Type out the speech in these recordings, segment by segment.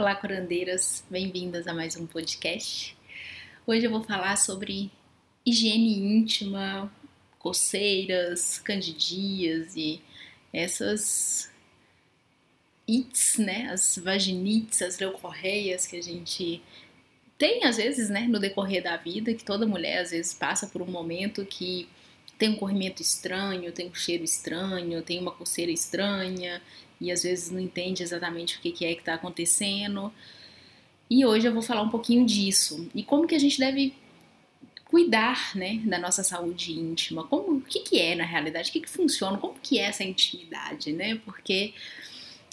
Olá, curandeiras, bem-vindas a mais um podcast. Hoje eu vou falar sobre higiene íntima, coceiras, candidias e essas ites, né, as vaginites, as leucorreias que a gente tem às vezes, né, no decorrer da vida, que toda mulher às vezes passa por um momento que tem um corrimento estranho, tem um cheiro estranho, tem uma coceira estranha e às vezes não entende exatamente o que é que está acontecendo. E hoje eu vou falar um pouquinho disso e como que a gente deve cuidar, né, da nossa saúde íntima. Como, o que, que é na realidade? O que, que funciona? Como que é essa intimidade, né? Porque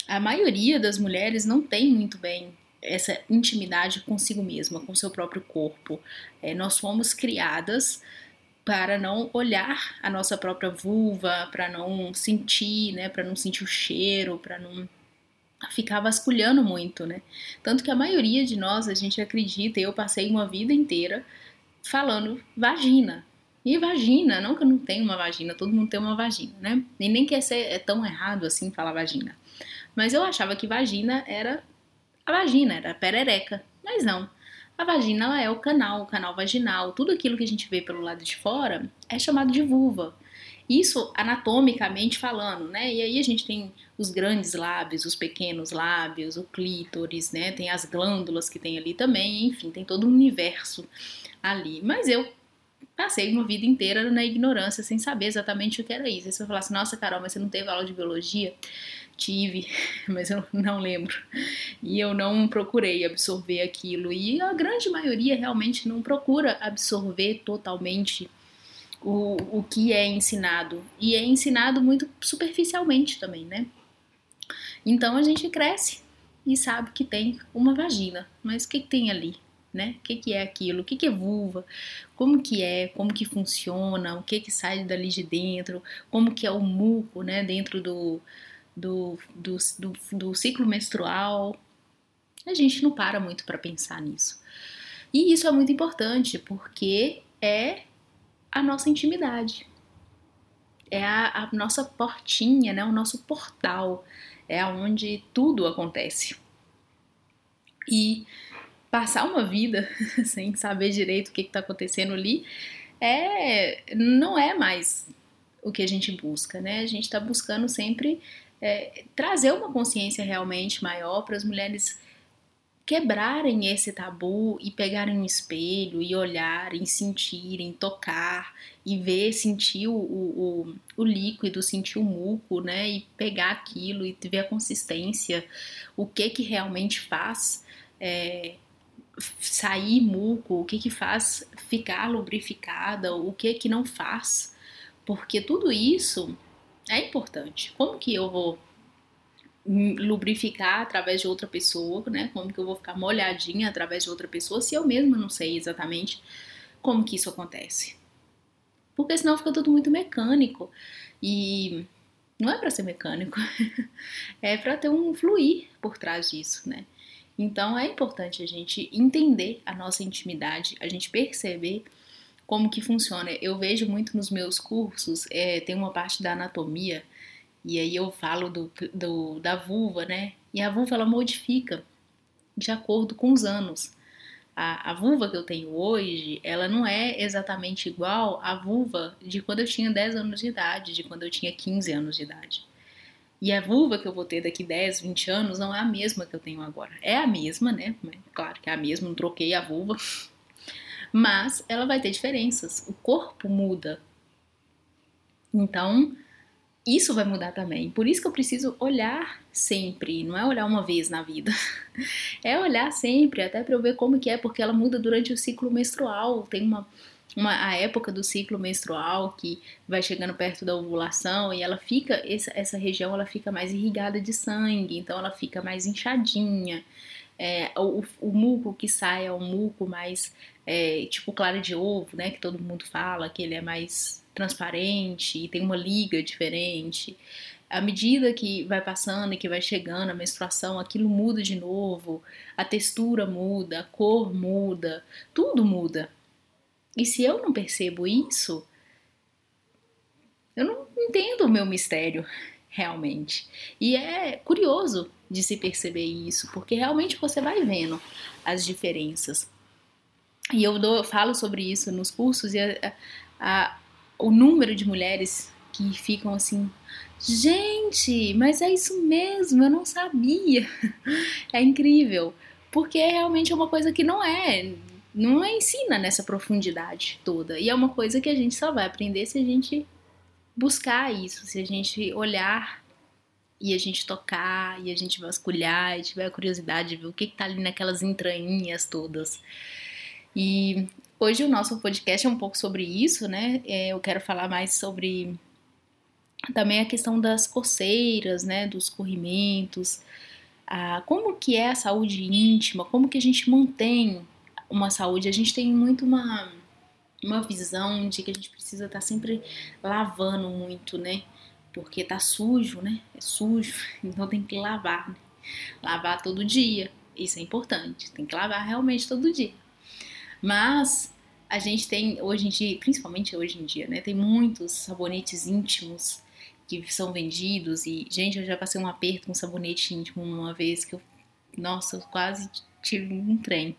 a maioria das mulheres não tem muito bem essa intimidade consigo mesma, com seu próprio corpo. É, nós fomos criadas para não olhar a nossa própria vulva, para não sentir, né, para não sentir o cheiro, para não ficar vasculhando muito, né? Tanto que a maioria de nós, a gente acredita, eu passei uma vida inteira falando vagina. E vagina, não que eu não tenho uma vagina, todo mundo tem uma vagina, né? E nem que ser é tão errado assim falar vagina. Mas eu achava que vagina era a vagina, era a perereca. Mas não. A vagina ela é o canal, o canal vaginal. Tudo aquilo que a gente vê pelo lado de fora é chamado de vulva. Isso anatomicamente falando, né? E aí a gente tem os grandes lábios, os pequenos lábios, o clítoris, né? Tem as glândulas que tem ali também, enfim, tem todo um universo ali. Mas eu passei uma vida inteira na ignorância, sem saber exatamente o que era isso. Aí você vai falar assim, nossa, Carol, mas você não teve aula de biologia? Tive, mas eu não lembro. E eu não procurei absorver aquilo. E a grande maioria realmente não procura absorver totalmente o, o que é ensinado. E é ensinado muito superficialmente também, né? Então a gente cresce e sabe que tem uma vagina. Mas o que, que tem ali? Né? O que, que é aquilo? O que, que é vulva? Como que é? Como que funciona? O que que sai dali de dentro? Como que é o muco, né? Dentro do, do, do, do, do ciclo menstrual. A gente não para muito para pensar nisso. E isso é muito importante porque é a nossa intimidade. É a, a nossa portinha, né? o nosso portal. É onde tudo acontece. E passar uma vida sem saber direito o que está acontecendo ali é não é mais o que a gente busca, né? A gente está buscando sempre é, trazer uma consciência realmente maior para as mulheres quebrarem esse tabu e pegarem um espelho e olharem, sentirem, tocar e ver, sentir o, o, o, líquido, sentir o muco, né? E pegar aquilo e ver a consistência, o que que realmente faz é, sair muco, o que que faz ficar lubrificada, o que que não faz, porque tudo isso é importante. Como que eu vou lubrificar através de outra pessoa, né? Como que eu vou ficar molhadinha através de outra pessoa se eu mesma não sei exatamente como que isso acontece? Porque senão fica tudo muito mecânico e não é para ser mecânico, é para ter um fluir por trás disso, né? Então é importante a gente entender a nossa intimidade, a gente perceber como que funciona. Eu vejo muito nos meus cursos, é, tem uma parte da anatomia, e aí eu falo do, do, da vulva, né? E a vulva ela modifica de acordo com os anos. A, a vulva que eu tenho hoje, ela não é exatamente igual à vulva de quando eu tinha 10 anos de idade, de quando eu tinha 15 anos de idade. E a vulva que eu vou ter daqui 10, 20 anos não é a mesma que eu tenho agora. É a mesma, né? Claro que é a mesma, não troquei a vulva, mas ela vai ter diferenças. O corpo muda. Então, isso vai mudar também. Por isso que eu preciso olhar sempre, não é olhar uma vez na vida. É olhar sempre, até para eu ver como que é, porque ela muda durante o ciclo menstrual. Tem uma, uma a época do ciclo menstrual que vai chegando perto da ovulação e ela fica essa, essa região ela fica mais irrigada de sangue, então ela fica mais inchadinha. É, o, o muco que sai é um muco mais é, tipo clara de ovo, né? Que todo mundo fala que ele é mais transparente e tem uma liga diferente. À medida que vai passando e que vai chegando a menstruação, aquilo muda de novo, a textura muda, a cor muda, tudo muda. E se eu não percebo isso, eu não entendo o meu mistério realmente. E é curioso de se perceber isso, porque realmente você vai vendo as diferenças. E eu, dou, eu falo sobre isso nos cursos e a, a, o número de mulheres que ficam assim, gente, mas é isso mesmo, eu não sabia. É incrível, porque realmente é uma coisa que não é, não é ensina nessa profundidade toda. E é uma coisa que a gente só vai aprender se a gente buscar isso, se a gente olhar e a gente tocar e a gente vasculhar e tiver a curiosidade de ver o que, que tá ali naquelas entranhinhas todas. E hoje o nosso podcast é um pouco sobre isso, né? É, eu quero falar mais sobre também a questão das coceiras, né? Dos corrimentos, a, como que é a saúde íntima, como que a gente mantém uma saúde. A gente tem muito uma, uma visão de que a gente precisa estar tá sempre lavando muito, né? Porque tá sujo, né? É sujo, então tem que lavar, né? Lavar todo dia. Isso é importante, tem que lavar realmente todo dia. Mas a gente tem hoje em dia, principalmente hoje em dia, né? Tem muitos sabonetes íntimos que são vendidos e, gente, eu já passei um aperto com sabonete íntimo uma vez que eu, nossa, eu quase tive um trem.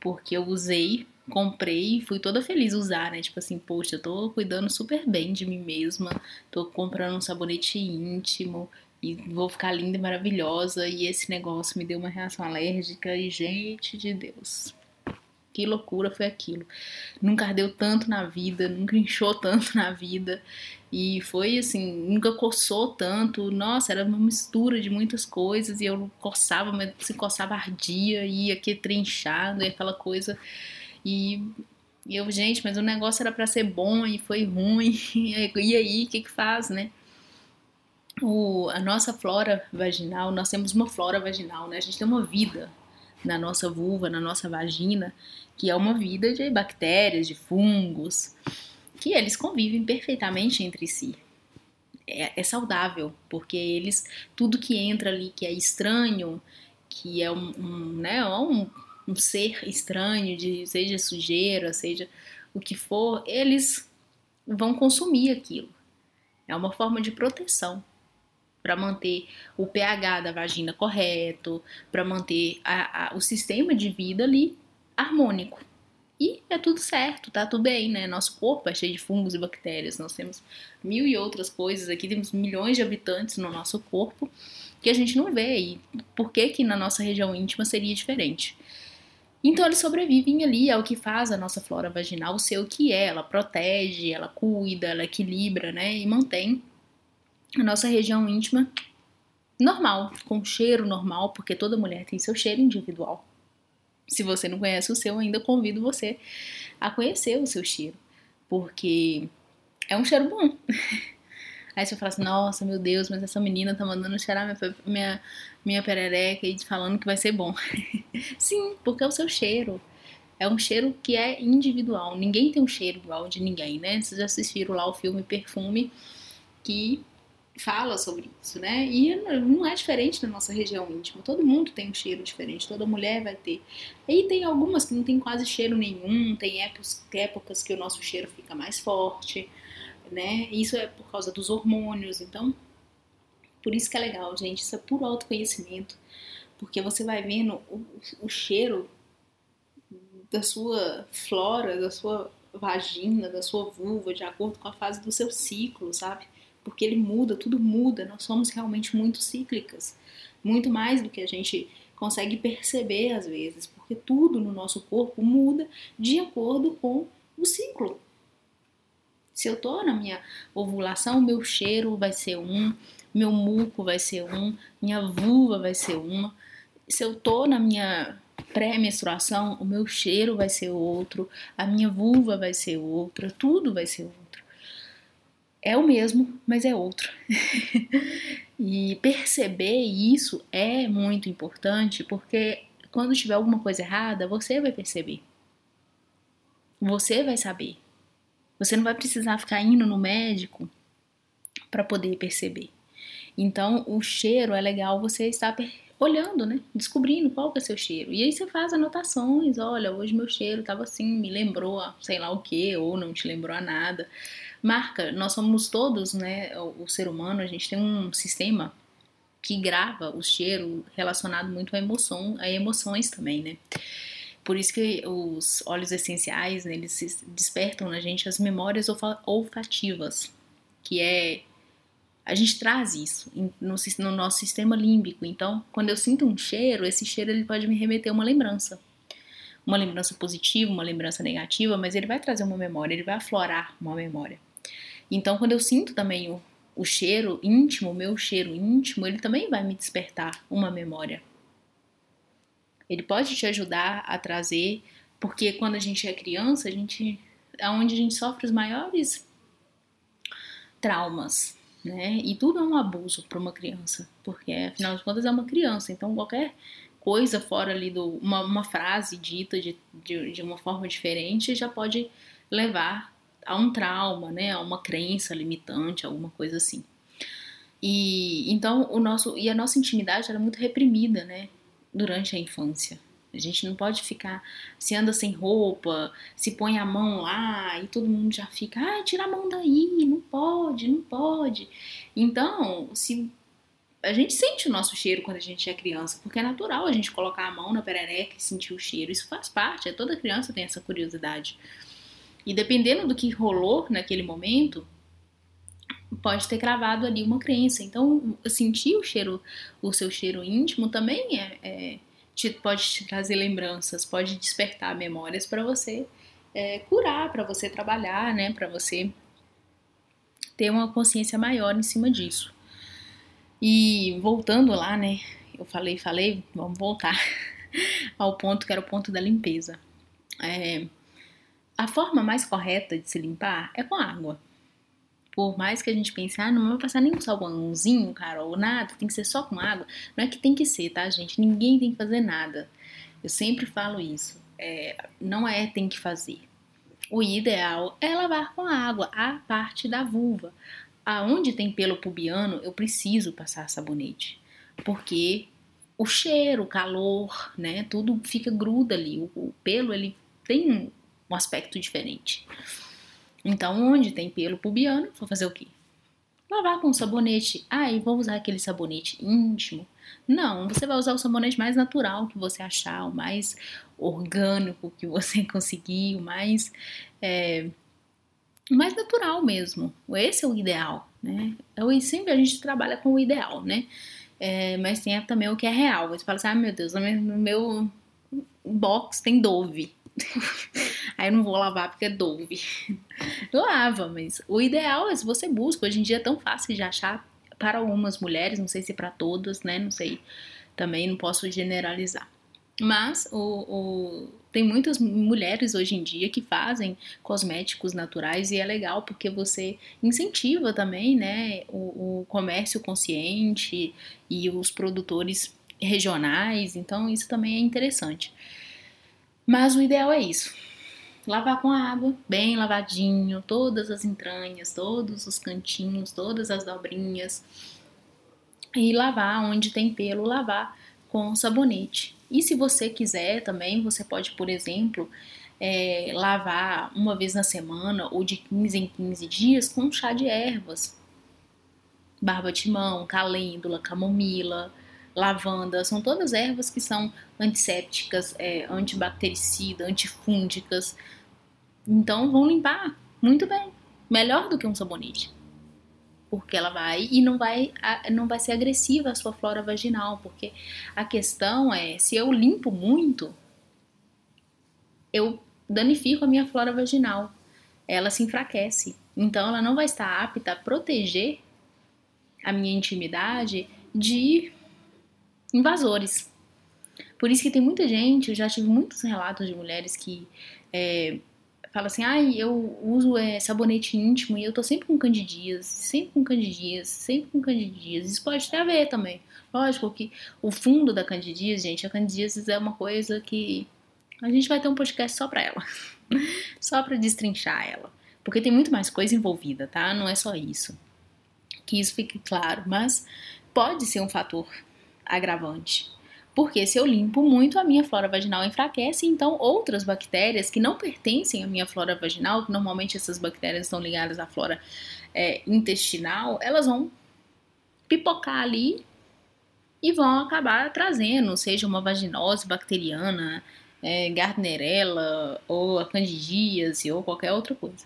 Porque eu usei, comprei e fui toda feliz usar, né? Tipo assim, poxa, eu tô cuidando super bem de mim mesma, tô comprando um sabonete íntimo e vou ficar linda e maravilhosa. E esse negócio me deu uma reação alérgica e, gente de Deus, que loucura foi aquilo. Nunca ardeu tanto na vida, nunca inchou tanto na vida. E foi assim, nunca coçou tanto. Nossa, era uma mistura de muitas coisas. E eu coçava, mas se coçava, ardia, ia aqui trinchado, e aquela coisa. E, e eu, gente, mas o negócio era para ser bom e foi ruim. E aí, o que que faz, né? O, a nossa flora vaginal, nós temos uma flora vaginal, né? A gente tem uma vida na nossa vulva, na nossa vagina, que é uma vida de bactérias, de fungos, que eles convivem perfeitamente entre si. É, é, saudável, porque eles, tudo que entra ali que é estranho, que é um, um né, um, um ser estranho, de, seja sujeira, seja o que for, eles vão consumir aquilo. É uma forma de proteção para manter o pH da vagina correto, para manter a, a, o sistema de vida ali harmônico. E é tudo certo, tá tudo bem, né? Nosso corpo é cheio de fungos e bactérias, nós temos mil e outras coisas aqui, temos milhões de habitantes no nosso corpo que a gente não vê. E por que que na nossa região íntima seria diferente? Então eles sobrevivem ali, é o que faz a nossa flora vaginal ser o que é. Ela protege, ela cuida, ela equilibra, né? E mantém a nossa região íntima normal, com cheiro normal, porque toda mulher tem seu cheiro individual. Se você não conhece o seu, ainda convido você a conhecer o seu cheiro, porque é um cheiro bom. Aí você fala assim, nossa, meu Deus, mas essa menina tá mandando cheirar minha, minha, minha perereca e falando que vai ser bom. Sim, porque é o seu cheiro. É um cheiro que é individual. Ninguém tem um cheiro igual de ninguém, né? Vocês já assistiram lá o filme Perfume, que fala sobre isso, né? E não é diferente na nossa região íntima. Todo mundo tem um cheiro diferente, toda mulher vai ter. E tem algumas que não tem quase cheiro nenhum, tem épocas, que o nosso cheiro fica mais forte, né? Isso é por causa dos hormônios, então por isso que é legal, gente, isso é puro autoconhecimento, porque você vai vendo o, o cheiro da sua flora, da sua vagina, da sua vulva, de acordo com a fase do seu ciclo, sabe? Porque ele muda, tudo muda, nós somos realmente muito cíclicas, muito mais do que a gente consegue perceber às vezes, porque tudo no nosso corpo muda de acordo com o ciclo. Se eu tô na minha ovulação, meu cheiro vai ser um, meu muco vai ser um, minha vulva vai ser uma. Se eu tô na minha pré-menstruação, o meu cheiro vai ser outro, a minha vulva vai ser outra, tudo vai ser outro é o mesmo, mas é outro. e perceber isso é muito importante porque quando tiver alguma coisa errada, você vai perceber. Você vai saber. Você não vai precisar ficar indo no médico para poder perceber. Então, o cheiro é legal você estar olhando, né? Descobrindo qual que é seu cheiro. E aí você faz anotações, olha, hoje meu cheiro estava assim, me lembrou, sei lá o que, ou não te lembrou a nada marca. Nós somos todos, né, o, ser humano, a gente tem um sistema que grava o cheiro relacionado muito à emoção, a emoções também, né? Por isso que os óleos essenciais, né, eles despertam na gente as memórias olfativas, que é a gente traz isso no, no, nosso sistema límbico. Então, quando eu sinto um cheiro, esse cheiro ele pode me remeter a uma lembrança. Uma lembrança positiva, uma lembrança negativa, mas ele vai trazer uma memória, ele vai aflorar uma memória. Então, quando eu sinto também o, o cheiro íntimo, o meu cheiro íntimo, ele também vai me despertar uma memória. Ele pode te ajudar a trazer, porque quando a gente é criança, a gente é onde a gente sofre os maiores traumas, né? E tudo é um abuso para uma criança, porque afinal de contas é uma criança, então qualquer coisa fora ali do uma, uma frase dita de, de, de, uma forma diferente já pode levar a um trauma, né? A uma crença limitante, alguma coisa assim. E então o nosso e a nossa intimidade era muito reprimida, né? durante a infância. A gente não pode ficar, se anda sem roupa, se põe a mão lá e todo mundo já fica, ah, tira a mão daí, não pode, não pode. Então, se a gente sente o nosso cheiro quando a gente é criança, porque é natural a gente colocar a mão na perereca e sentir o cheiro. Isso faz parte, toda criança tem essa curiosidade. E dependendo do que rolou naquele momento, pode ter cravado ali uma crença. Então, sentir o cheiro, o seu cheiro íntimo também é, é te, pode te trazer lembranças, pode despertar memórias para você é, curar, para você trabalhar, né? Para você ter uma consciência maior em cima disso. E voltando lá, né? Eu falei, falei, vamos voltar ao ponto que era o ponto da limpeza. É, a forma mais correta de se limpar é com água. Por mais que a gente pense, ah, não vai passar nem um sabãozinho, cara, ou nada, tem que ser só com água. Não é que tem que ser, tá, gente? Ninguém tem que fazer nada. Eu sempre falo isso. É, não é tem que fazer. O ideal é lavar com água a parte da vulva. Aonde tem pelo pubiano, eu preciso passar sabonete. Porque o cheiro, o calor, né, tudo fica gruda ali. O, o pelo, ele tem um aspecto diferente. Então, onde tem pelo pubiano, vou fazer o quê? Lavar com sabonete. Ah, e vou usar aquele sabonete íntimo. Não, você vai usar o sabonete mais natural que você achar, o mais orgânico que você conseguir, o mais, é, mais natural mesmo. Esse é o ideal, né? Eu, sempre a gente trabalha com o ideal, né? É, mas tem também o que é real. Você fala assim, ah, meu Deus, no meu box tem Dove. Aí eu não vou lavar porque é Dove. Lava, mas o ideal é se você busca. Hoje em dia é tão fácil de achar para algumas mulheres, não sei se para todas, né? Não sei, também não posso generalizar. Mas o, o, tem muitas mulheres hoje em dia que fazem cosméticos naturais e é legal porque você incentiva também né, o, o comércio consciente e os produtores regionais, então isso também é interessante. Mas o ideal é isso. Lavar com água, bem lavadinho, todas as entranhas, todos os cantinhos, todas as dobrinhas. E lavar onde tem pelo, lavar com sabonete. E se você quiser também, você pode, por exemplo, é, lavar uma vez na semana ou de 15 em 15 dias com chá de ervas. Barba de mão, calêndula, camomila, lavanda, são todas ervas que são antissépticas, é, antibactericida, antifúngicas. Então vão limpar muito bem, melhor do que um sabonete. Porque ela vai e não vai, não vai ser agressiva a sua flora vaginal, porque a questão é, se eu limpo muito, eu danifico a minha flora vaginal. Ela se enfraquece. Então ela não vai estar apta a proteger a minha intimidade de invasores. Por isso que tem muita gente, eu já tive muitos relatos de mulheres que é, falam assim, ai, eu uso é, sabonete íntimo e eu tô sempre com candidias, sempre com candidias, sempre com candidias. Isso pode ter a ver também. Lógico que o fundo da candidíase, gente, a candidíase é uma coisa que a gente vai ter um podcast só pra ela. só pra destrinchar ela. Porque tem muito mais coisa envolvida, tá? Não é só isso. Que isso fique claro, mas pode ser um fator agravante. Porque se eu limpo muito, a minha flora vaginal enfraquece, então outras bactérias que não pertencem à minha flora vaginal, que normalmente essas bactérias estão ligadas à flora é, intestinal, elas vão pipocar ali e vão acabar trazendo, seja uma vaginose bacteriana, é, Gardnerella ou a candidíase ou qualquer outra coisa.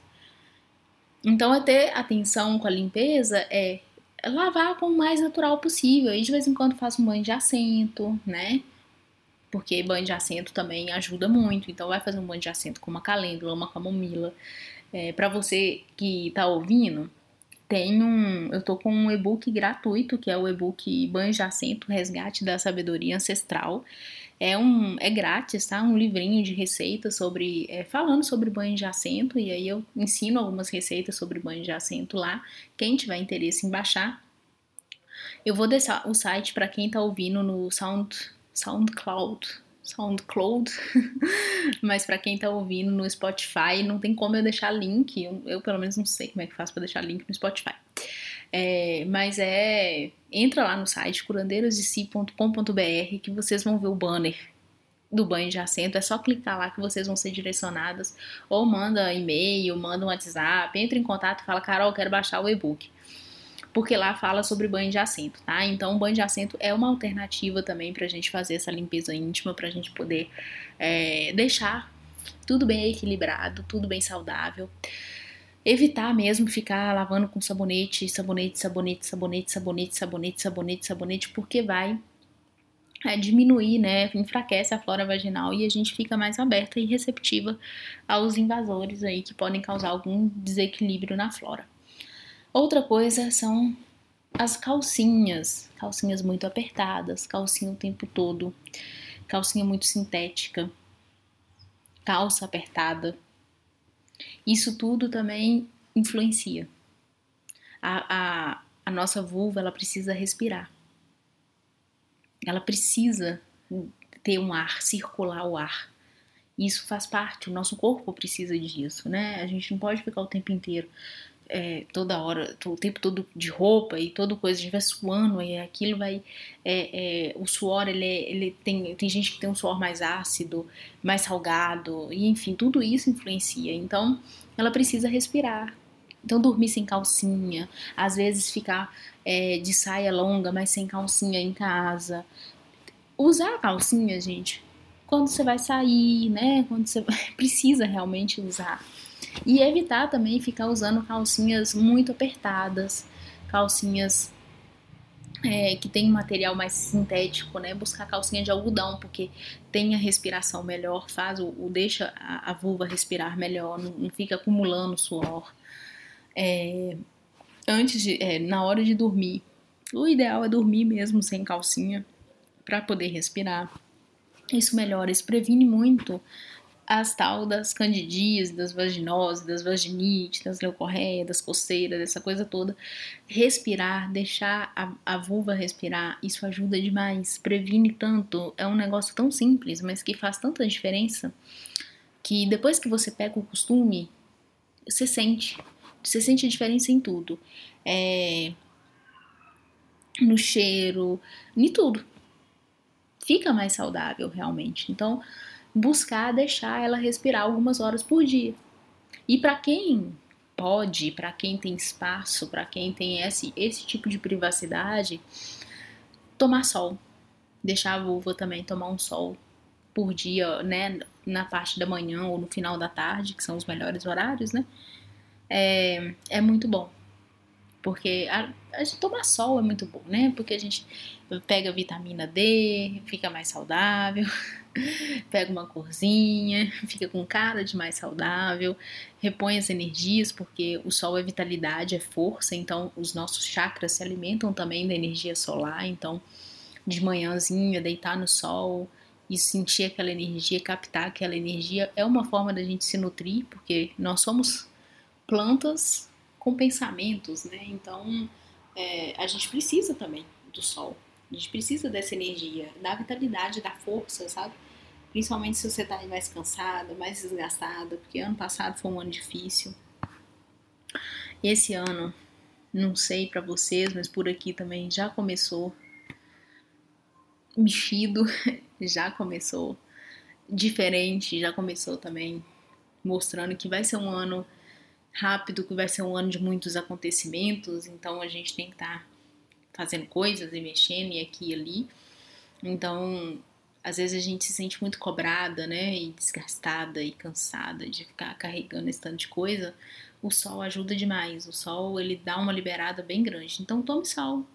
Então, é ter atenção com a limpeza é lavar com o mais natural possível. E de vez em quando faço um banho de assento, né? Porque banho de assento também ajuda muito. Então, vai fazer um banho de assento com uma calêndula, uma camomila. É, para você que tá ouvindo, tem um. Eu tô com um e-book gratuito, que é o e-book Banho de Assento Resgate da Sabedoria Ancestral. É, um, é grátis, tá? Um livrinho de receitas sobre. É, falando sobre banho de assento, e aí eu ensino algumas receitas sobre banho de assento lá. Quem tiver interesse em baixar, eu vou deixar o site para quem tá ouvindo no Sound, SoundCloud. SoundCloud, mas para quem tá ouvindo no Spotify, não tem como eu deixar link. Eu, eu pelo menos não sei como é que faço para deixar link no Spotify. É, mas é. Entra lá no site curandeirosdesi.com.br que vocês vão ver o banner do banho de assento. É só clicar lá que vocês vão ser direcionadas. Ou manda e-mail, manda um WhatsApp, entra em contato e fala: Carol, quero baixar o e-book. Porque lá fala sobre banho de assento, tá? Então, o banho de assento é uma alternativa também pra gente fazer essa limpeza íntima, pra gente poder é, deixar tudo bem equilibrado, tudo bem saudável evitar mesmo ficar lavando com sabonete, sabonete, sabonete, sabonete, sabonete, sabonete, sabonete, sabonete, porque vai é, diminuir, né, enfraquece a flora vaginal e a gente fica mais aberta e receptiva aos invasores aí que podem causar algum desequilíbrio na flora. Outra coisa são as calcinhas, calcinhas muito apertadas, calcinha o tempo todo, calcinha muito sintética, calça apertada, isso tudo também influencia. A, a, a nossa vulva ela precisa respirar. Ela precisa ter um ar, circular o ar. Isso faz parte, o nosso corpo precisa disso, né? A gente não pode ficar o tempo inteiro é, toda hora, o tempo todo de roupa e toda coisa, a gente vai suando e aquilo vai. É, é, o suor, ele, ele tem, tem gente que tem um suor mais ácido, mais salgado, e enfim, tudo isso influencia. Então, ela precisa respirar. Então, dormir sem calcinha, às vezes ficar é, de saia longa, mas sem calcinha em casa. Usar a calcinha, gente, quando você vai sair, né? Quando você precisa realmente usar. E evitar também ficar usando calcinhas muito apertadas, calcinhas é, que tem um material mais sintético, né? Buscar calcinha de algodão, porque tem a respiração melhor, faz o, o deixa a, a, vulva respirar melhor, não, não fica acumulando suor. É, antes de, é, na hora de dormir, o ideal é dormir mesmo sem calcinha para poder respirar. Isso melhora, isso previne muito as tal das candidias, das vaginoses, das vaginites, das leucorreias, das coceiras, essa coisa toda. Respirar, deixar a, a vulva respirar, isso ajuda demais, previne tanto. É um negócio tão simples, mas que faz tanta diferença que depois que você pega o costume, você sente. Você sente a diferença em tudo. É, no cheiro, em tudo. Fica mais saudável realmente. Então, buscar deixar ela respirar algumas horas por dia. E para quem pode, para quem tem espaço, para quem tem esse, esse tipo de privacidade, tomar sol. Deixar a vulva também tomar um sol por dia, né? Na parte da manhã ou no final da tarde, que são os melhores horários, né? É, é muito bom. Porque a, a gente tomar sol é muito bom, né? Porque a gente pega vitamina D, fica mais saudável. pega uma corzinha, fica com cara de mais saudável, repõe as energias, porque o sol é vitalidade, é força, então os nossos chakras se alimentam também da energia solar, então de manhãzinha, deitar no sol e sentir aquela energia, captar aquela energia, é uma forma da gente se nutrir, porque nós somos plantas com pensamentos, né? Então é, a gente precisa também do sol. A gente precisa dessa energia, da vitalidade, da força, sabe? Principalmente se você tá mais cansada, mais desgastada, porque ano passado foi um ano difícil. Esse ano, não sei para vocês, mas por aqui também já começou mexido, já começou diferente, já começou também mostrando que vai ser um ano rápido, que vai ser um ano de muitos acontecimentos, então a gente tem que estar tá fazendo coisas e mexendo e aqui e ali. Então, às vezes a gente se sente muito cobrada, né, e desgastada e cansada de ficar carregando esse tanto de coisa. O sol ajuda demais. O sol ele dá uma liberada bem grande. Então tome sol,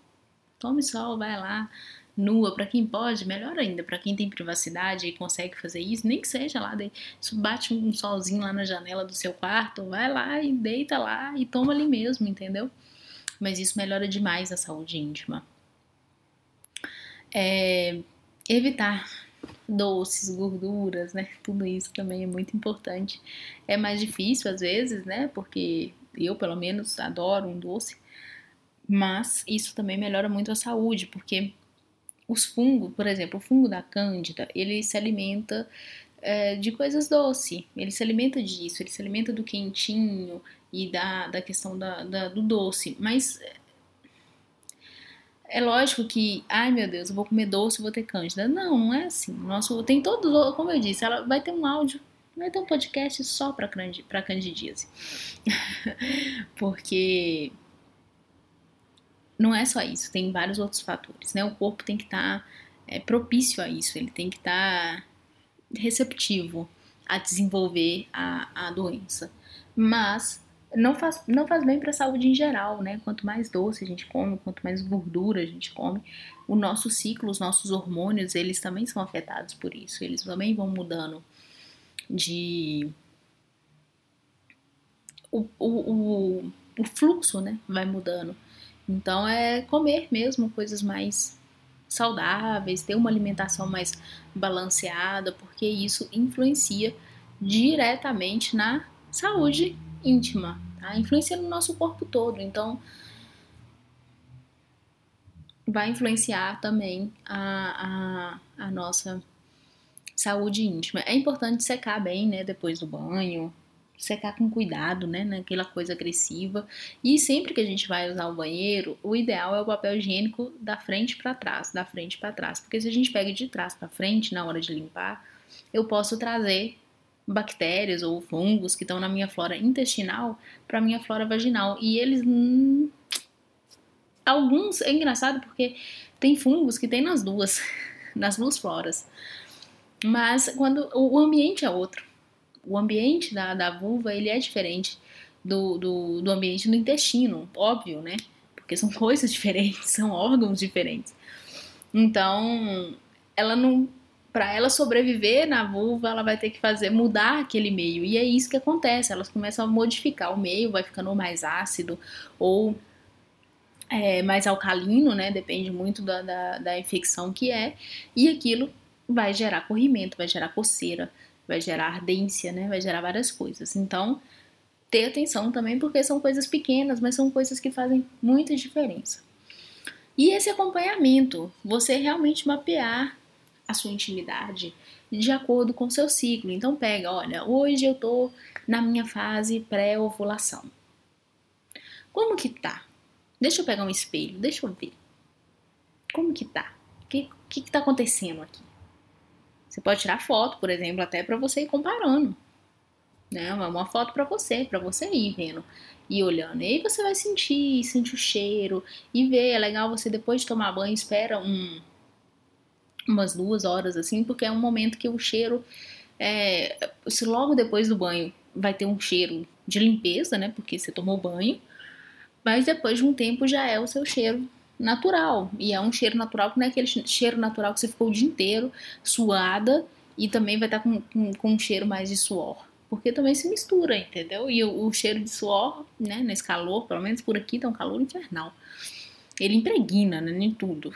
tome sol, vai lá nua para quem pode, melhor ainda para quem tem privacidade e consegue fazer isso, nem que seja lá, de, bate um solzinho lá na janela do seu quarto, vai lá e deita lá e toma ali mesmo, entendeu? Mas isso melhora demais a saúde íntima. É, evitar doces, gorduras, né? Tudo isso também é muito importante. É mais difícil às vezes, né? Porque eu, pelo menos, adoro um doce. Mas isso também melhora muito a saúde, porque os fungos, por exemplo, o fungo da cândida, ele se alimenta é, de coisas doces. Ele se alimenta disso, ele se alimenta do quentinho e da, da questão da, da do doce. Mas é lógico que, ai meu Deus, eu vou comer doce, vou ter cândida. Não, não é assim. Nosso, tem todos, como eu disse, ela vai ter um áudio, vai ter um podcast só para candidíase. Porque não é só isso, tem vários outros fatores, né? O corpo tem que estar tá, é, propício a isso, ele tem que estar tá receptivo a desenvolver a, a doença. Mas não faz, não faz bem para a saúde em geral, né? Quanto mais doce a gente come, quanto mais gordura a gente come, o nosso ciclo, os nossos hormônios, eles também são afetados por isso. Eles também vão mudando de. O, o, o, o fluxo, né? Vai mudando. Então é comer mesmo coisas mais saudáveis, ter uma alimentação mais balanceada, porque isso influencia diretamente na saúde íntima, tá? Influencia no nosso corpo todo. Então, vai influenciar também a, a, a nossa saúde íntima. É importante secar bem, né? Depois do banho, secar com cuidado, né, naquela coisa agressiva. E sempre que a gente vai usar o banheiro, o ideal é o papel higiênico da frente para trás, da frente para trás, porque se a gente pega de trás para frente na hora de limpar, eu posso trazer bactérias ou fungos que estão na minha flora intestinal para minha flora vaginal. E eles. Hum, alguns. É engraçado porque tem fungos que tem nas duas, nas duas floras. Mas quando o ambiente é outro. O ambiente da, da vulva ele é diferente do, do, do ambiente do intestino, óbvio, né? Porque são coisas diferentes, são órgãos diferentes. Então, ela não para ela sobreviver na vulva, ela vai ter que fazer mudar aquele meio. E é isso que acontece. Elas começam a modificar o meio, vai ficando mais ácido ou é, mais alcalino, né? Depende muito da, da, da infecção que é. E aquilo vai gerar corrimento, vai gerar coceira, vai gerar ardência, né? Vai gerar várias coisas. Então, ter atenção também, porque são coisas pequenas, mas são coisas que fazem muita diferença. E esse acompanhamento, você realmente mapear a sua intimidade de acordo com o seu ciclo. Então pega, olha, hoje eu tô na minha fase pré-ovulação. Como que tá? Deixa eu pegar um espelho, deixa eu ver. Como que tá? O que, que, que tá acontecendo aqui? Você pode tirar foto, por exemplo, até para você ir comparando. Né? Uma foto para você, para você ir vendo e olhando. E aí você vai sentir, sentir o cheiro e ver. É legal você depois de tomar banho, espera um, umas duas horas assim, porque é um momento que o cheiro, é, se logo depois do banho vai ter um cheiro de limpeza, né? Porque você tomou banho, mas depois de um tempo já é o seu cheiro natural. E é um cheiro natural que não é aquele cheiro natural que você ficou o dia inteiro suada e também vai estar com, com, com um cheiro mais de suor. Porque também se mistura, entendeu? E o, o cheiro de suor, né, nesse calor, pelo menos por aqui tá um calor infernal. Ele impregna, né, em tudo.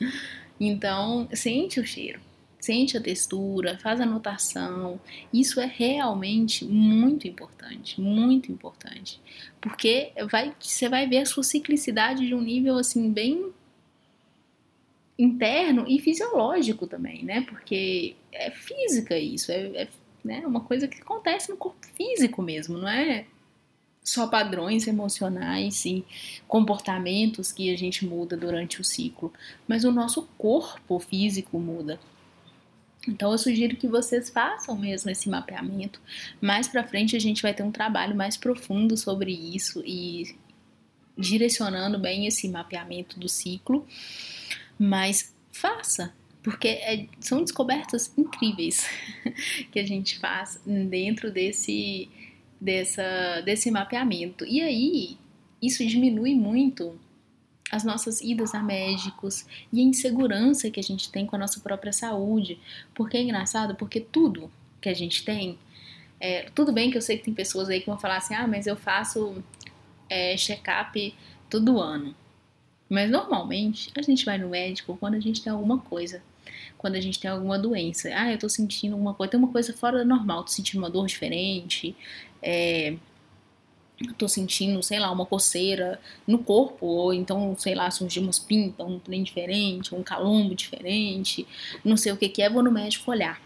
Então, sente o cheiro, sente a textura, faz anotação. Isso é realmente muito importante, muito importante. Porque vai, você vai ver a sua ciclicidade de um nível assim bem interno e fisiológico também, né? Porque é física isso, é, é né, uma coisa que acontece no corpo físico mesmo, não é só padrões emocionais e comportamentos que a gente muda durante o ciclo, mas o nosso corpo físico muda. Então eu sugiro que vocês façam mesmo esse mapeamento. Mais para frente a gente vai ter um trabalho mais profundo sobre isso e direcionando bem esse mapeamento do ciclo, mas faça, porque é, são descobertas incríveis que a gente faz dentro desse, dessa, desse mapeamento. E aí, isso diminui muito as nossas idas a médicos e a insegurança que a gente tem com a nossa própria saúde. Porque é engraçado, porque tudo que a gente tem, é, tudo bem que eu sei que tem pessoas aí que vão falar assim, ah, mas eu faço é, check-up todo ano. Mas normalmente a gente vai no médico quando a gente tem alguma coisa. Quando a gente tem alguma doença. Ah, eu tô sentindo alguma coisa, tem uma coisa fora do normal, tô sentindo uma dor diferente, é, tô sentindo, sei lá, uma coceira no corpo, ou então, sei lá, surgiu umas pintas, um trem diferente, um calombo diferente, não sei o que que é, vou no médico olhar.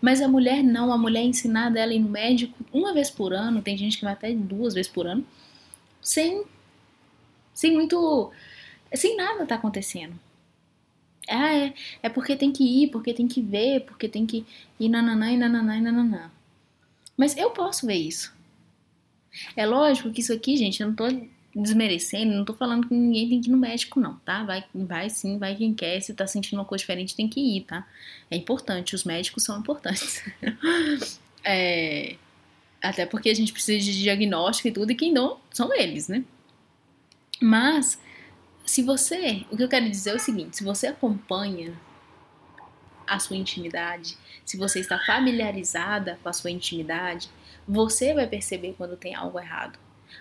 Mas a mulher não, a mulher é ensinada ela ir no médico uma vez por ano, tem gente que vai até duas vezes por ano, sem, sem muito, sem nada tá acontecendo. Ah, é, é porque tem que ir, porque tem que ver, porque tem que ir nananã e nananã e nananã. Mas eu posso ver isso. É lógico que isso aqui, gente, eu não tô desmerecendo, não tô falando que ninguém tem que ir no médico, não, tá? Vai, vai sim, vai quem quer. Se tá sentindo uma coisa diferente, tem que ir, tá? É importante, os médicos são importantes. é, até porque a gente precisa de diagnóstico e tudo, e quem não são eles, né? Mas, se você. O que eu quero dizer é o seguinte: se você acompanha a sua intimidade, se você está familiarizada com a sua intimidade, você vai perceber quando tem algo errado.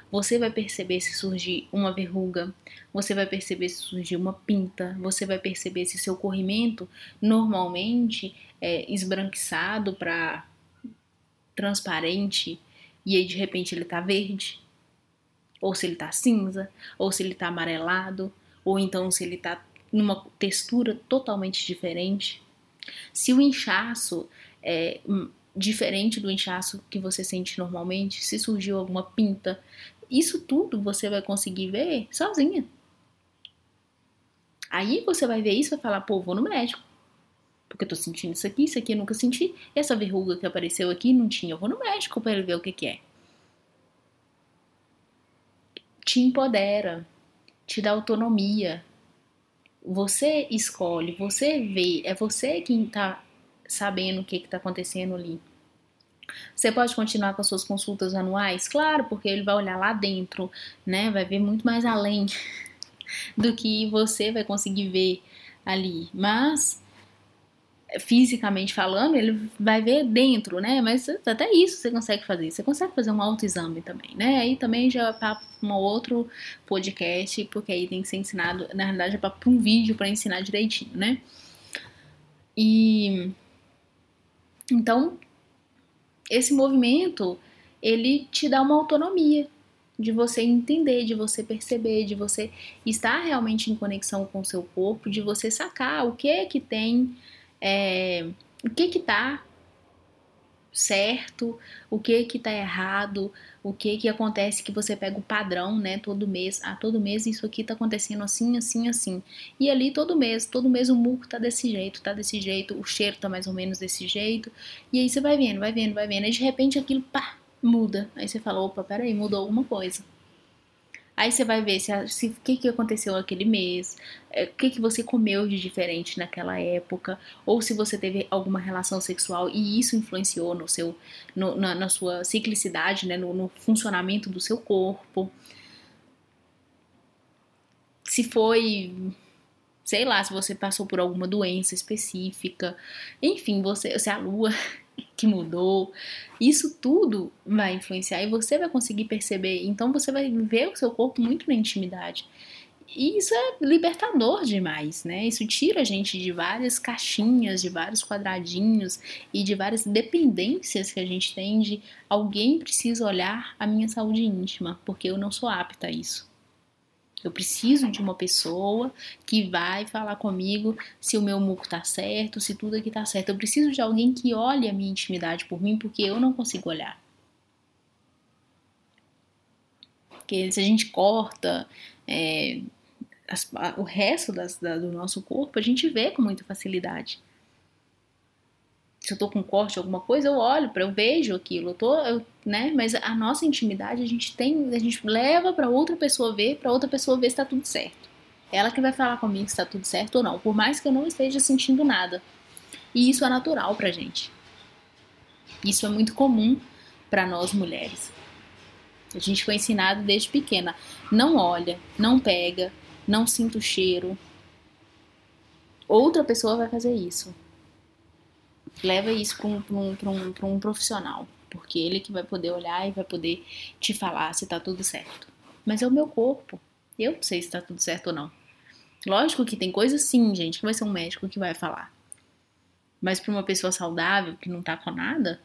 Você vai perceber se surgir uma verruga, você vai perceber se surgir uma pinta, você vai perceber se seu corrimento normalmente é esbranquiçado para transparente e aí de repente ele tá verde, ou se ele tá cinza, ou se ele tá amarelado, ou então se ele tá numa textura totalmente diferente. Se o inchaço é diferente do inchaço que você sente normalmente, se surgiu alguma pinta, isso tudo você vai conseguir ver sozinha. Aí você vai ver isso e vai falar, pô, vou no médico. Porque eu tô sentindo isso aqui, isso aqui eu nunca senti. Essa verruga que apareceu aqui não tinha, eu vou no médico para ele ver o que, que é. Te empodera, te dá autonomia. Você escolhe, você vê, é você quem tá sabendo o que está acontecendo ali. Você pode continuar com as suas consultas anuais? Claro, porque ele vai olhar lá dentro, né? Vai ver muito mais além do que você vai conseguir ver ali. Mas fisicamente falando, ele vai ver dentro, né? Mas até isso você consegue fazer. Você consegue fazer um autoexame também, né? Aí também já é para um outro podcast, porque aí tem que ser ensinado, na realidade é para um vídeo para ensinar direitinho, né? E então, esse movimento, ele te dá uma autonomia de você entender, de você perceber, de você estar realmente em conexão com o seu corpo, de você sacar o que é que tem, é, o que que tá certo, o que que tá errado, o que que acontece que você pega o padrão, né, todo mês, ah, todo mês isso aqui tá acontecendo assim, assim, assim. E ali todo mês, todo mês o muco tá desse jeito, tá desse jeito, o cheiro tá mais ou menos desse jeito. E aí você vai vendo, vai vendo, vai vendo, e de repente aquilo, pá, muda. Aí você fala, opa, peraí, mudou alguma coisa. Aí você vai ver se, se o que, que aconteceu aquele mês, é, o que, que você comeu de diferente naquela época, ou se você teve alguma relação sexual e isso influenciou no seu, no, na, na, sua ciclicidade, né, no, no funcionamento do seu corpo. Se foi sei lá, se você passou por alguma doença específica, enfim, você, se a lua que mudou. Isso tudo vai influenciar e você vai conseguir perceber. Então você vai ver o seu corpo muito na intimidade. E isso é libertador demais, né? Isso tira a gente de várias caixinhas, de vários quadradinhos e de várias dependências que a gente tem de alguém precisa olhar a minha saúde íntima, porque eu não sou apta a isso. Eu preciso de uma pessoa que vai falar comigo se o meu muco tá certo, se tudo aqui tá certo. Eu preciso de alguém que olhe a minha intimidade por mim, porque eu não consigo olhar. Porque se a gente corta é, as, o resto das, da, do nosso corpo, a gente vê com muita facilidade. Se eu tô com corte alguma coisa, eu olho para eu vejo aquilo, eu tô, eu, né? Mas a nossa intimidade a gente tem, a gente leva para outra pessoa ver, para outra pessoa ver se tá tudo certo. Ela que vai falar comigo se tá tudo certo ou não, por mais que eu não esteja sentindo nada. E isso é natural pra gente. Isso é muito comum para nós mulheres. A gente foi ensinado desde pequena, não olha, não pega, não sinta o cheiro. Outra pessoa vai fazer isso leva isso para um, um, um, um profissional, porque ele que vai poder olhar e vai poder te falar se tá tudo certo. Mas é o meu corpo, eu não sei se tá tudo certo ou não. Lógico que tem coisas sim, gente, que vai ser um médico que vai falar. Mas para uma pessoa saudável que não tá com nada,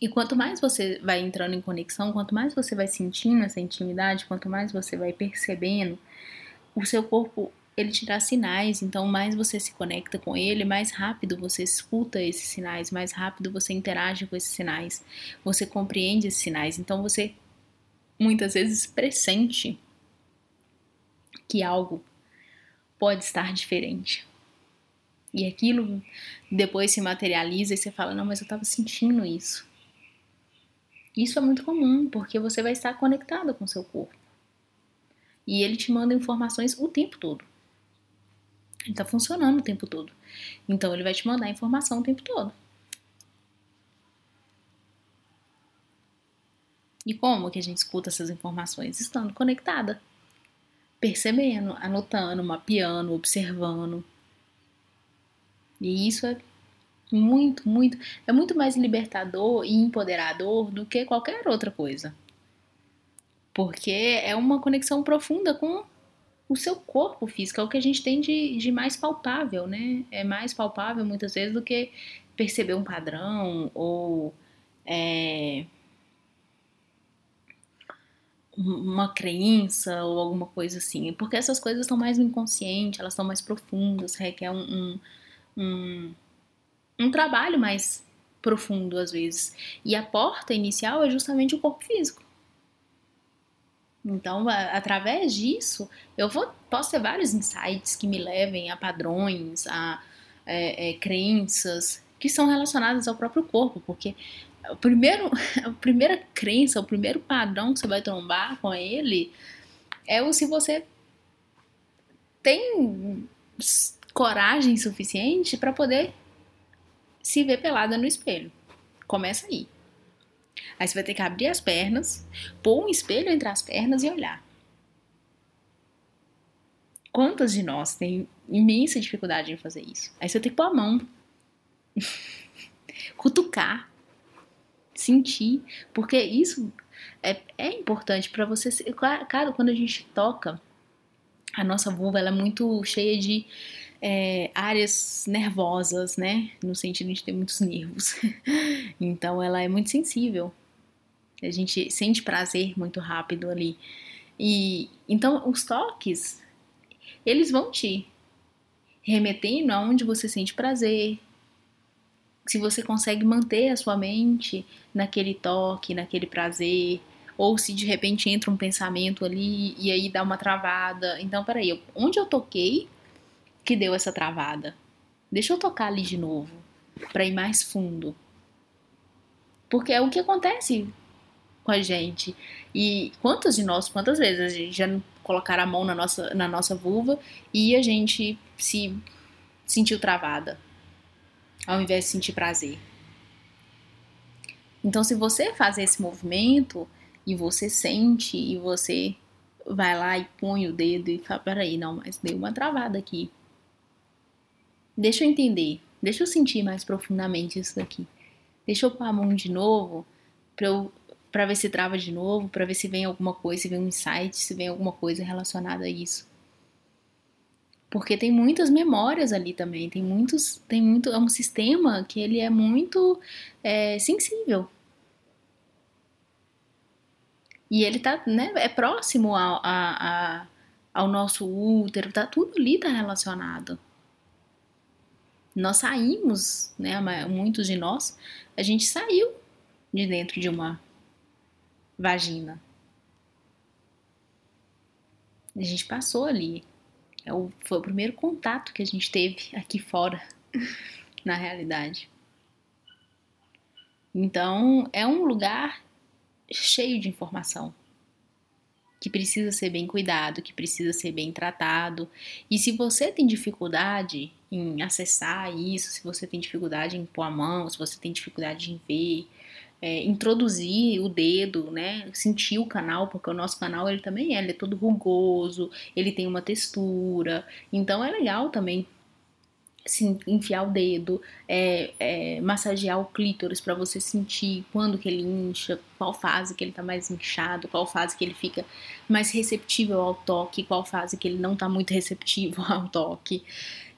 e quanto mais você vai entrando em conexão, quanto mais você vai sentindo essa intimidade, quanto mais você vai percebendo, o seu corpo ele te dá sinais, então mais você se conecta com ele, mais rápido você escuta esses sinais, mais rápido você interage com esses sinais, você compreende esses sinais, então você muitas vezes pressente que algo pode estar diferente. E aquilo depois se materializa e você fala: Não, mas eu estava sentindo isso. Isso é muito comum, porque você vai estar conectada com seu corpo. E ele te manda informações o tempo todo. Ele está funcionando o tempo todo. Então ele vai te mandar informação o tempo todo. E como que a gente escuta essas informações? Estando conectada, percebendo, anotando, mapeando, observando. E isso é muito, muito, é muito mais libertador e empoderador do que qualquer outra coisa. Porque é uma conexão profunda com o seu corpo físico, é o que a gente tem de, de mais palpável, né? É mais palpável muitas vezes do que perceber um padrão ou é, uma crença ou alguma coisa assim. Porque essas coisas estão mais no inconsciente, elas estão mais profundas, requer um, um, um, um trabalho mais profundo às vezes. E a porta inicial é justamente o corpo físico. Então, a, através disso, eu vou, posso ter vários insights que me levem a padrões, a é, é, crenças que são relacionadas ao próprio corpo, porque o primeiro, a primeira crença, o primeiro padrão que você vai trombar com ele é o se você tem coragem suficiente para poder se ver pelada no espelho. Começa aí. Aí você vai ter que abrir as pernas, pôr um espelho entre as pernas e olhar. Quantas de nós têm imensa dificuldade em fazer isso? Aí você tem que pôr a mão, cutucar, sentir, porque isso é, é importante para você. Claro, quando a gente toca, a nossa vulva ela é muito cheia de é, áreas nervosas, né? No sentido de ter muitos nervos. então ela é muito sensível. A gente sente prazer muito rápido ali. E então os toques, eles vão te remetendo aonde você sente prazer. Se você consegue manter a sua mente naquele toque, naquele prazer, ou se de repente entra um pensamento ali e aí dá uma travada. Então, peraí, onde eu toquei, que deu essa travada. Deixa eu tocar ali de novo, para ir mais fundo. Porque é o que acontece com a gente. E quantas de nós, quantas vezes a gente já colocaram a mão na nossa, na nossa vulva e a gente se sentiu travada, ao invés de sentir prazer. Então, se você faz esse movimento e você sente e você vai lá e põe o dedo e fala, peraí, não, mas deu uma travada aqui. Deixa eu entender, deixa eu sentir mais profundamente isso daqui. Deixa eu pôr a mão de novo para eu para ver se trava de novo, para ver se vem alguma coisa, se vem um insight, se vem alguma coisa relacionada a isso. Porque tem muitas memórias ali também, tem muitos, tem muito, é um sistema que ele é muito é, sensível. E ele tá, né, é próximo a, a, a, ao nosso útero, tá tudo ali tá relacionado nós saímos, né, muitos de nós, a gente saiu de dentro de uma vagina. A gente passou ali. É foi o primeiro contato que a gente teve aqui fora na realidade. Então, é um lugar cheio de informação que precisa ser bem cuidado, que precisa ser bem tratado. E se você tem dificuldade em acessar isso, se você tem dificuldade em pôr a mão, se você tem dificuldade em ver, é, introduzir o dedo, né, sentir o canal, porque o nosso canal ele também é, ele é todo rugoso, ele tem uma textura, então é legal também assim, enfiar o dedo, é, é, massagear o clítoris para você sentir quando que ele incha, qual fase que ele tá mais inchado, qual fase que ele fica mais receptível ao toque, qual fase que ele não tá muito receptivo ao toque.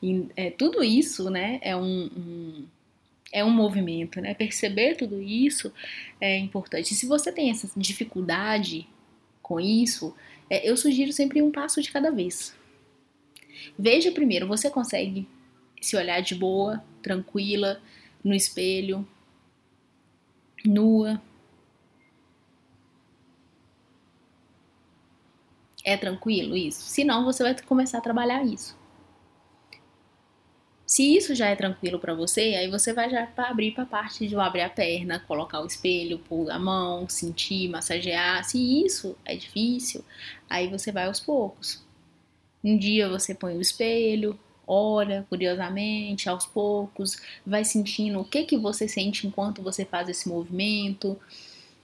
E, é, tudo isso, né, é um, um, é um movimento, né? Perceber tudo isso é importante. E se você tem essa dificuldade com isso, é, eu sugiro sempre um passo de cada vez. Veja primeiro, você consegue se olhar de boa, tranquila, no espelho, nua. É tranquilo isso? Se não, você vai começar a trabalhar isso. Se isso já é tranquilo para você, aí você vai já abrir para a parte de abrir a perna, colocar o espelho, pôr a mão, sentir, massagear. Se isso é difícil, aí você vai aos poucos. Um dia você põe o espelho, olha curiosamente, aos poucos, vai sentindo o que que você sente enquanto você faz esse movimento,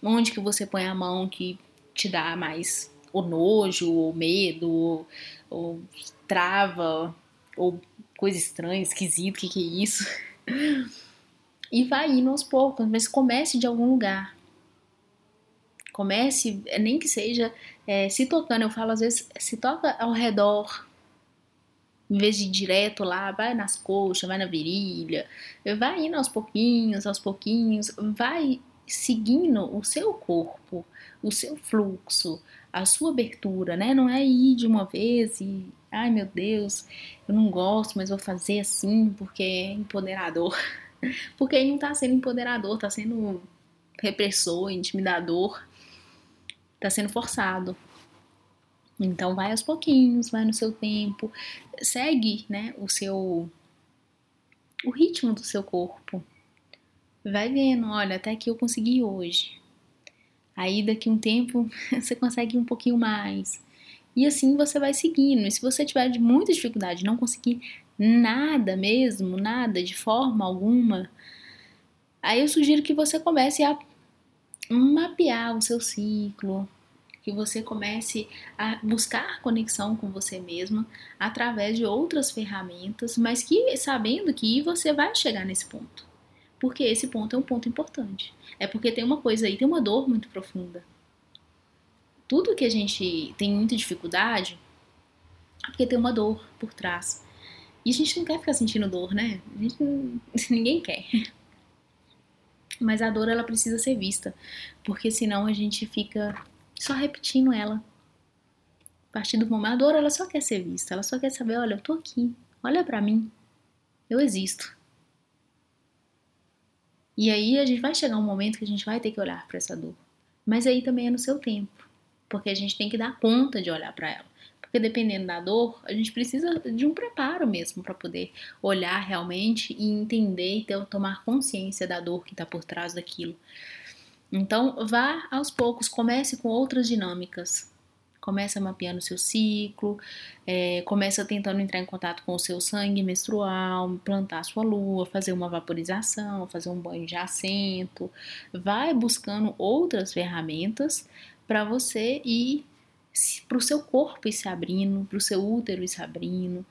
onde que você põe a mão que te dá mais o nojo, ou medo, ou, ou trava, ou coisa estranha, esquisito, o que que é isso? E vai indo aos poucos, mas comece de algum lugar. Comece, nem que seja é, se tocando, eu falo às vezes, se toca ao redor em vez de ir direto lá, vai nas coxas, vai na virilha, vai indo aos pouquinhos, aos pouquinhos, vai seguindo o seu corpo, o seu fluxo, a sua abertura, né? Não é ir de uma vez e, ai meu Deus, eu não gosto, mas vou fazer assim porque é empoderador. Porque aí não tá sendo empoderador, tá sendo repressor, intimidador, tá sendo forçado. Então vai aos pouquinhos, vai no seu tempo, segue, né, o seu o ritmo do seu corpo. Vai vendo, olha, até que eu consegui hoje. Aí daqui um tempo você consegue um pouquinho mais. E assim você vai seguindo. E se você tiver de muita dificuldade, não conseguir nada mesmo, nada de forma alguma, aí eu sugiro que você comece a mapear o seu ciclo, que você comece a buscar conexão com você mesma através de outras ferramentas, mas que sabendo que você vai chegar nesse ponto. Porque esse ponto é um ponto importante. É porque tem uma coisa aí, tem uma dor muito profunda. Tudo que a gente tem muita dificuldade é porque tem uma dor por trás. E a gente não quer ficar sentindo dor, né? Não, ninguém quer. Mas a dor ela precisa ser vista, porque senão a gente fica só repetindo ela. A partir do momento, a dor ela só quer ser vista, ela só quer saber, olha, eu tô aqui, olha para mim, eu existo. E aí a gente vai chegar um momento que a gente vai ter que olhar para essa dor. Mas aí também é no seu tempo, porque a gente tem que dar conta de olhar para ela. Porque dependendo da dor, a gente precisa de um preparo mesmo para poder olhar realmente e entender e ter, tomar consciência da dor que está por trás daquilo. Então, vá aos poucos, comece com outras dinâmicas. Começa mapeando o seu ciclo, é, começa tentando entrar em contato com o seu sangue menstrual, plantar sua lua, fazer uma vaporização, fazer um banho de assento. Vai buscando outras ferramentas para você ir para o seu corpo ir se abrindo, para o seu útero ir se abrindo,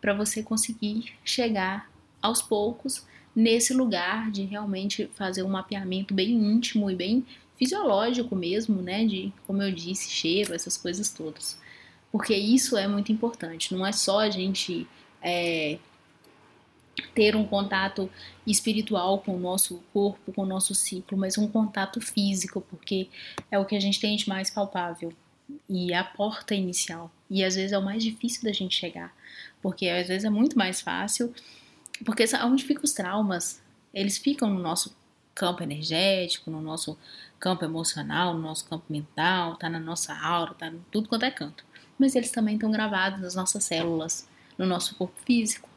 para você conseguir chegar aos poucos nesse lugar de realmente fazer um mapeamento bem íntimo e bem fisiológico mesmo, né? De, como eu disse, cheiro, essas coisas todas. Porque isso é muito importante. Não é só a gente é, ter um contato espiritual com o nosso corpo, com o nosso ciclo, mas um contato físico, porque é o que a gente tem de mais palpável e a porta inicial. E às vezes é o mais difícil da gente chegar, porque às vezes é muito mais fácil porque onde ficam os traumas? Eles ficam no nosso campo energético, no nosso campo emocional, no nosso campo mental, tá na nossa aura, tá em tudo quanto é canto. Mas eles também estão gravados nas nossas células, no nosso corpo físico.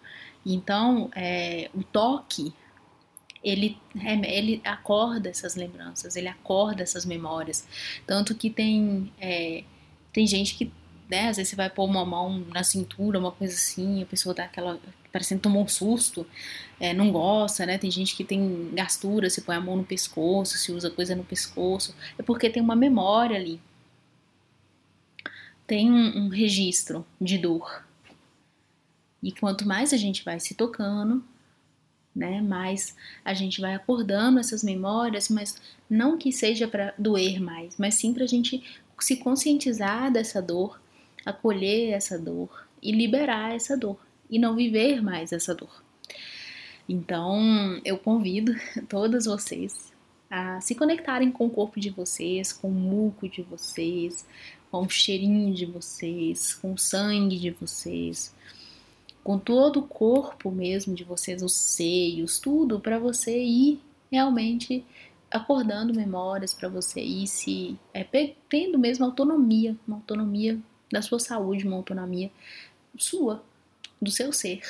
Então, é, o toque, ele, ele acorda essas lembranças, ele acorda essas memórias. Tanto que tem, é, tem gente que, né, às vezes você vai pôr uma mão na cintura, uma coisa assim, a pessoa dá aquela, parecendo tomou um susto, é, não gosta, né? Tem gente que tem gastura, se põe a mão no pescoço, se usa coisa no pescoço, é porque tem uma memória ali. Tem um, um registro de dor. E quanto mais a gente vai se tocando, né, mais a gente vai acordando essas memórias, mas não que seja para doer mais, mas sim para a gente se conscientizar dessa dor, acolher essa dor e liberar essa dor e não viver mais essa dor. Então, eu convido todas vocês a se conectarem com o corpo de vocês, com o muco de vocês, com o cheirinho de vocês, com o sangue de vocês, com todo o corpo mesmo de vocês, os seios, tudo para você ir realmente acordando memórias para você ir se é, tendo mesmo autonomia, uma autonomia da sua saúde, uma autonomia sua, do seu ser.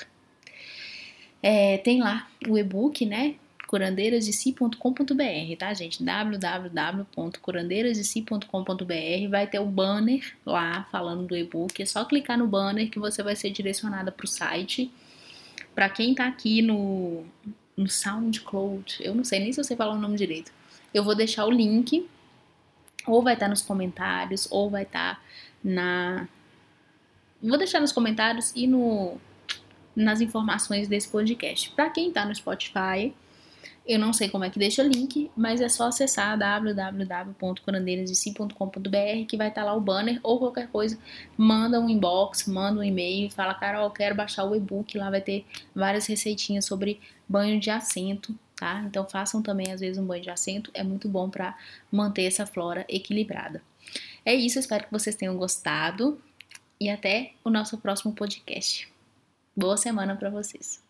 É, tem lá o e-book, né? curandeirasdesi.com.br, tá, gente? www.curandeirasdesi.com.br vai ter o banner lá falando do e-book. É só clicar no banner que você vai ser direcionada para o site. Para quem tá aqui no, no SoundCloud, eu não sei nem se você fala o nome direito. Eu vou deixar o link, ou vai estar tá nos comentários, ou vai estar tá na. Vou deixar nos comentários e no nas informações desse podcast. Para quem tá no Spotify, eu não sei como é que deixa o link, mas é só acessar www.curandeirasdeci.com.br que vai estar tá lá o banner ou qualquer coisa. Manda um inbox, manda um e-mail, fala, Carol, quero baixar o e-book, lá vai ter várias receitinhas sobre banho de assento, tá? Então façam também às vezes um banho de assento, é muito bom para manter essa flora equilibrada. É isso, espero que vocês tenham gostado e até o nosso próximo podcast. Boa semana para vocês.